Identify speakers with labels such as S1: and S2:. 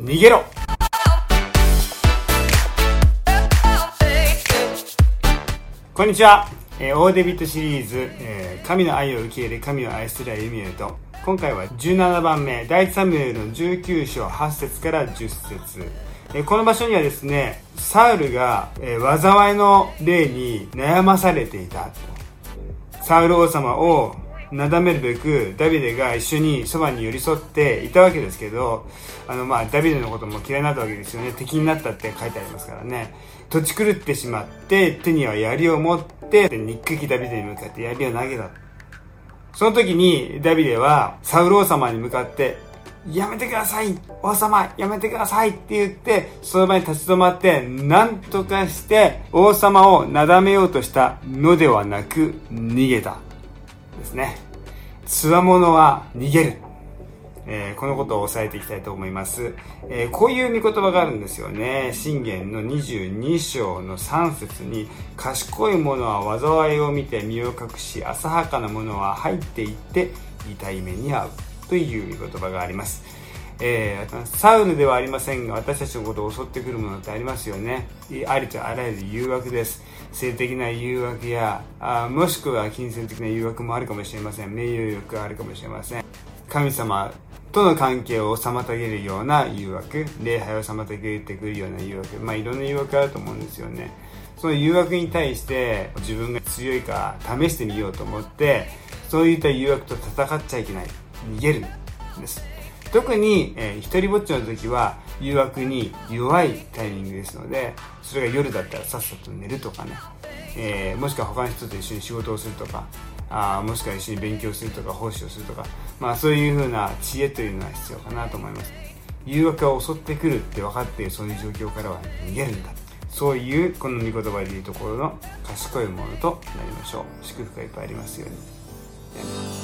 S1: 逃げろ。こんにちは、えー、オーデビットシリーズ、えー、神の愛を受け入れ神を愛する歩みへと。今回は17番目第3名の19章8節から10節。えこの場所にはですねサウルが、え災いの霊に悩まされていたサウル王様をなだめるべくダビデが一緒にそばに寄り添っていたわけですけどあのまあダビデのことも嫌いになったわけですよね。敵になったって書いてありますからね。土地狂ってしまって手には槍を持って憎きダビデに向かって槍を投げたその時にダビデはサウル王様に向かってやめてください。王様やめてください。って言って、その場に立ち止まって、何とかして王様をなだめようとしたのではなく、逃げた。ですね。つわものは逃げる。えー、このことを押さえていきたいと思います。えー、こういう見言葉があるんですよね。信玄の22章の3節に、賢い者は災いを見て身を隠し、浅はかな者は入っていって痛い目に遭う。という見言葉があります。えー、サウルではありませんが私たちのことを襲ってくるものってありますよね。ありとあらゆる誘惑です。性的な誘惑やあもしくは金銭的な誘惑もあるかもしれません。名誉欲があるかもしれません。神様との関係を妨げるような誘惑礼拝を妨げてくるような誘惑。まあいろんな誘惑があると思うんですよね。その誘惑に対して自分が強いか試してみようと思ってそういった誘惑と戦っちゃいけない。逃げるんです。特に、えー、一人ぼっちの時は誘惑に弱いタイミングですのでそれが夜だったらさっさと寝るとかね、えー、もしくは他の人と一緒に仕事をするとかあもしくは一緒に勉強するとか奉仕をするとか、まあ、そういうふうな知恵というのは必要かなと思います。誘惑が襲ってくるって分かっているそういう状況からは逃げるんだ。そういうこの御言葉でいうところの賢いものとなりましょう。祝福がいっぱいありますように。